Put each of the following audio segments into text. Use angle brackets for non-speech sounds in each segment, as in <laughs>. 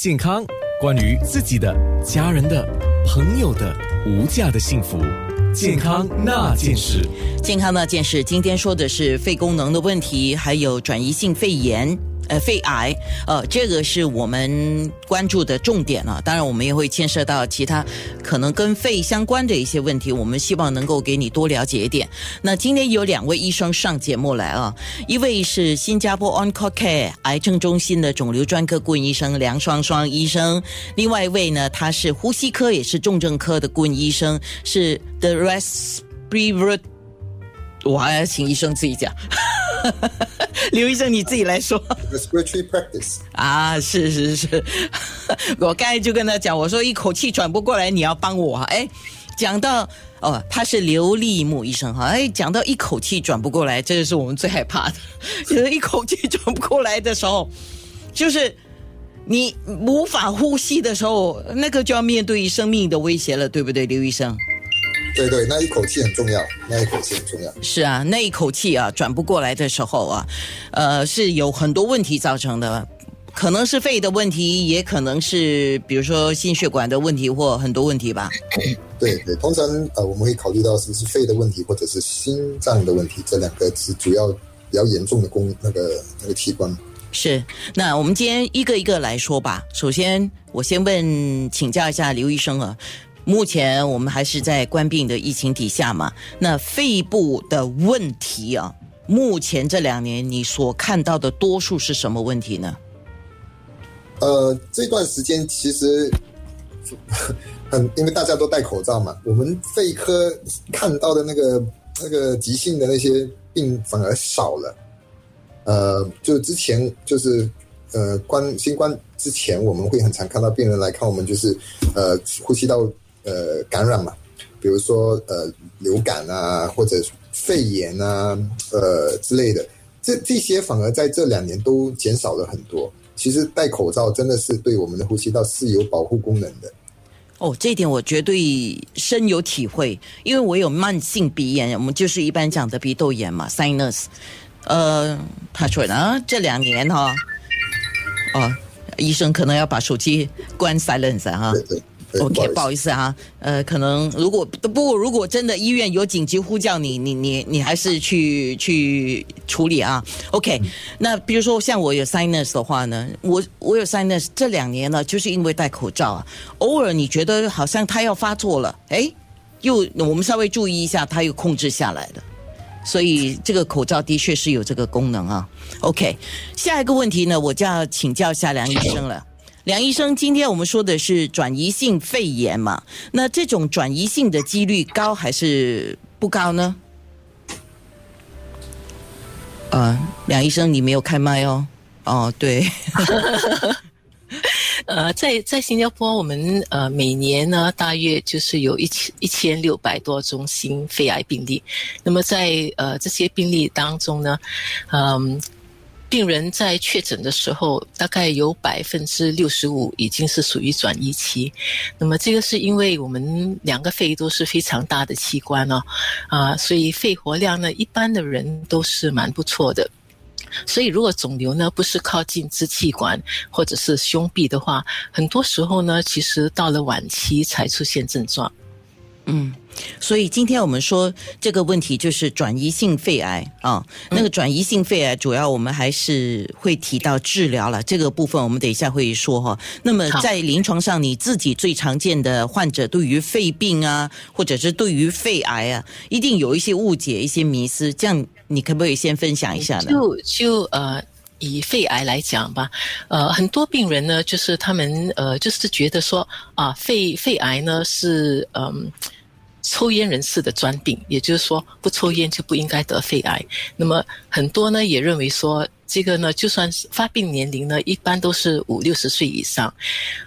健康，关于自己的、家人的、朋友的无价的幸福，健康那件事。健康那件事，今天说的是肺功能的问题，还有转移性肺炎。呃，肺癌，呃，这个是我们关注的重点啊。当然，我们也会牵涉到其他可能跟肺相关的一些问题。我们希望能够给你多了解一点。那今天有两位医生上节目来啊，一位是新加坡 Oncare Care 癌症中心的肿瘤专科顾问医生梁双双医生，另外一位呢，他是呼吸科也是重症科的顾问医生，是 The respirator。我还要请医生自己讲。<laughs> 刘医生，你自己来说。Respiratory practice 啊，是是是，我刚才就跟他讲，我说一口气转不过来，你要帮我。哎，讲到哦，他是刘立木医生哈，哎，讲到一口气转不过来，这个是我们最害怕的，就是一口气转不过来的时候，就是你无法呼吸的时候，那个就要面对生命的威胁了，对不对，刘医生？对对，那一口气很重要，那一口气很重要。是啊，那一口气啊，转不过来的时候啊，呃，是有很多问题造成的，可能是肺的问题，也可能是比如说心血管的问题或很多问题吧。<coughs> 对对，通常呃，我们会考虑到是是肺的问题或者是心脏的问题，这两个是主要比较严重的功那个那个器官。是，那我们今天一个一个来说吧。首先，我先问请教一下刘医生啊。目前我们还是在关病的疫情底下嘛？那肺部的问题啊，目前这两年你所看到的多数是什么问题呢？呃，这段时间其实 <laughs> 很，因为大家都戴口罩嘛，我们肺科看到的那个那个急性的那些病反而少了。呃，就之前就是呃，关新冠之前，我们会很常看到病人来看我们，就是呃，呼吸道。呃，感染嘛，比如说呃流感啊，或者肺炎啊，呃之类的，这这些反而在这两年都减少了很多。其实戴口罩真的是对我们的呼吸道是有保护功能的。哦，这一点我绝对深有体会，因为我有慢性鼻炎，我们就是一般讲的鼻窦炎嘛，sinus。呃，他说呢，这两年哈，哦，医生可能要把手机关 silence 哈。对对。OK，不好意思啊，呃，可能如果不过如果真的医院有紧急呼叫你，你你你还是去去处理啊。OK，那比如说像我有 sinus 的话呢，我我有 sinus 这两年呢，就是因为戴口罩啊，偶尔你觉得好像它要发作了，哎，又我们稍微注意一下，它又控制下来了，所以这个口罩的确是有这个功能啊。OK，下一个问题呢，我就要请教一下梁医生了。梁医生，今天我们说的是转移性肺炎嘛？那这种转移性的几率高还是不高呢？啊，梁医生，你没有开麦哦。哦，对。<laughs> 呃，在在新加坡，我们呃每年呢大约就是有一千一千六百多宗新肺癌病例。那么在呃这些病例当中呢，嗯。病人在确诊的时候，大概有百分之六十五已经是属于转移期。那么这个是因为我们两个肺都是非常大的器官哦，啊，所以肺活量呢，一般的人都是蛮不错的。所以如果肿瘤呢不是靠近支气管或者是胸壁的话，很多时候呢，其实到了晚期才出现症状。嗯。所以今天我们说这个问题就是转移性肺癌啊，那个转移性肺癌主要我们还是会提到治疗了这个部分，我们等一下会说哈。那么在临床上，你自己最常见的患者对于肺病啊，或者是对于肺癌啊，一定有一些误解、一些迷思，这样你可不可以先分享一下呢？就就呃，以肺癌来讲吧，呃，很多病人呢，就是他们呃，就是觉得说啊，肺肺癌呢是嗯。抽烟人士的专病，也就是说不抽烟就不应该得肺癌。那么很多呢也认为说，这个呢就算是发病年龄呢一般都是五六十岁以上。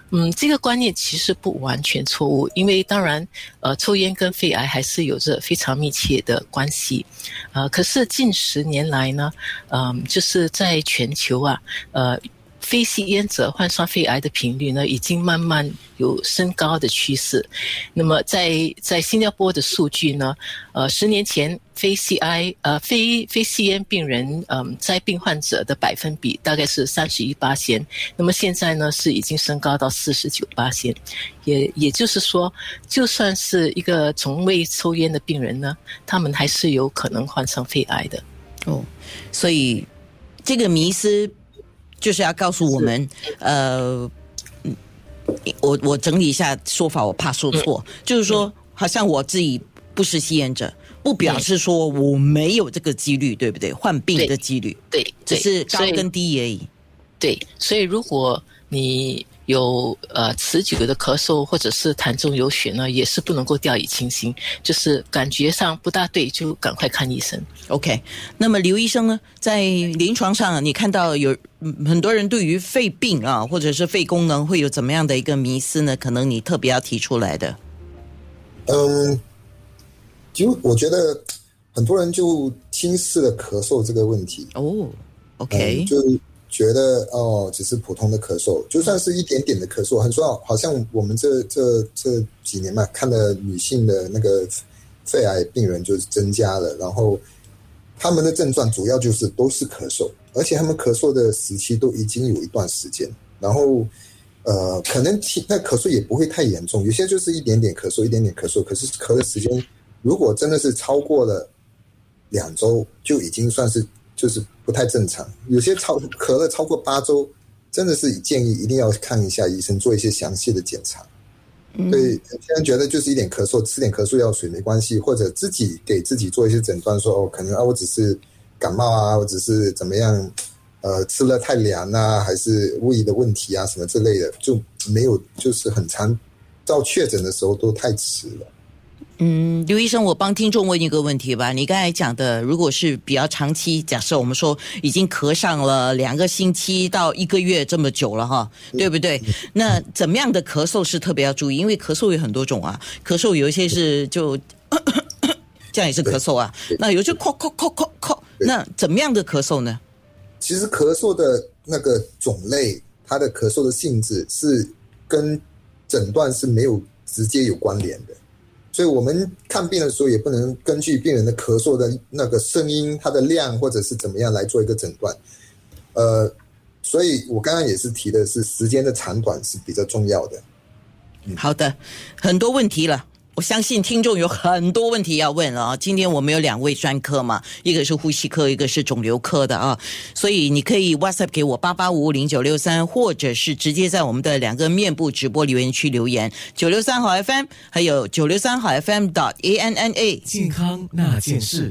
嗯，这个观念其实不完全错误，因为当然呃抽烟跟肺癌还是有着非常密切的关系。呃，可是近十年来呢，嗯，就是在全球啊，呃。非吸烟者患上肺癌的频率呢，已经慢慢有升高的趋势。那么，在在新加坡的数据呢，呃，十年前非 CI 呃非非吸烟病人嗯在病患者的百分比大概是三十一八仙，那么现在呢是已经升高到四十九八仙，也也就是说，就算是一个从未抽烟的病人呢，他们还是有可能患上肺癌的。哦，所以这个迷思就是要告诉我们，呃，嗯我我整理一下说法，我怕说错，就是说，好像我自己不是吸烟者，不表示说我没有这个几率，对不对？患病的几率，对，只对是高跟低而已。对，所以如果你有呃持久的咳嗽或者是痰中有血呢，也是不能够掉以轻心，就是感觉上不大对，就赶快看医生。OK，那么刘医生呢，在临床上你看到有嗯很多人对于肺病啊，或者是肺功能会有怎么样的一个迷思呢？可能你特别要提出来的。嗯，就我觉得很多人就轻视了咳嗽这个问题。哦，OK，嗯，就觉得哦，只是普通的咳嗽，就算是一点点的咳嗽，很说好像我们这这这几年嘛，看的女性的那个肺癌病人就是增加了，然后他们的症状主要就是都是咳嗽，而且他们咳嗽的时期都已经有一段时间，然后呃，可能那咳嗽也不会太严重，有些就是一点点咳嗽，一点点咳嗽，可是咳的时间如果真的是超过了两周，就已经算是就是不太正常。有些超咳了超过八周，真的是建议一定要看一下医生，做一些详细的检查。对，有些人觉得就是一点咳嗽，吃点咳嗽药水没关系，或者自己给自己做一些诊断说，哦，可能啊我只是感冒啊，我只是怎么样，呃，吃了太凉啊，还是胃的问题啊什么之类的，就没有就是很长，到确诊的时候都太迟了。嗯，刘医生，我帮听众问一个问题吧。你刚才讲的，如果是比较长期，假设我们说已经咳上了两个星期到一个月这么久了哈，对不对？那怎么样的咳嗽是特别要注意？因为咳嗽有很多种啊，咳嗽有一些是就 <coughs> 这样也是咳嗽啊，那有些咳咳咳咳咳，那怎么样的咳嗽呢？其实咳嗽的那个种类，它的咳嗽的性质是跟诊断是没有直接有关联的，所以我们看病的时候也不能根据病人的咳嗽的那个声音、它的量或者是怎么样来做一个诊断。呃，所以我刚刚也是提的是时间的长短是比较重要的。好的，很多问题了。我相信听众有很多问题要问了啊！今天我们有两位专科嘛，一个是呼吸科，一个是肿瘤科的啊，所以你可以 WhatsApp 给我八八五五零九六三，或者是直接在我们的两个面部直播留言区留言，九六三号 FM，还有九六三号 FM dot A N N A。健康那件事。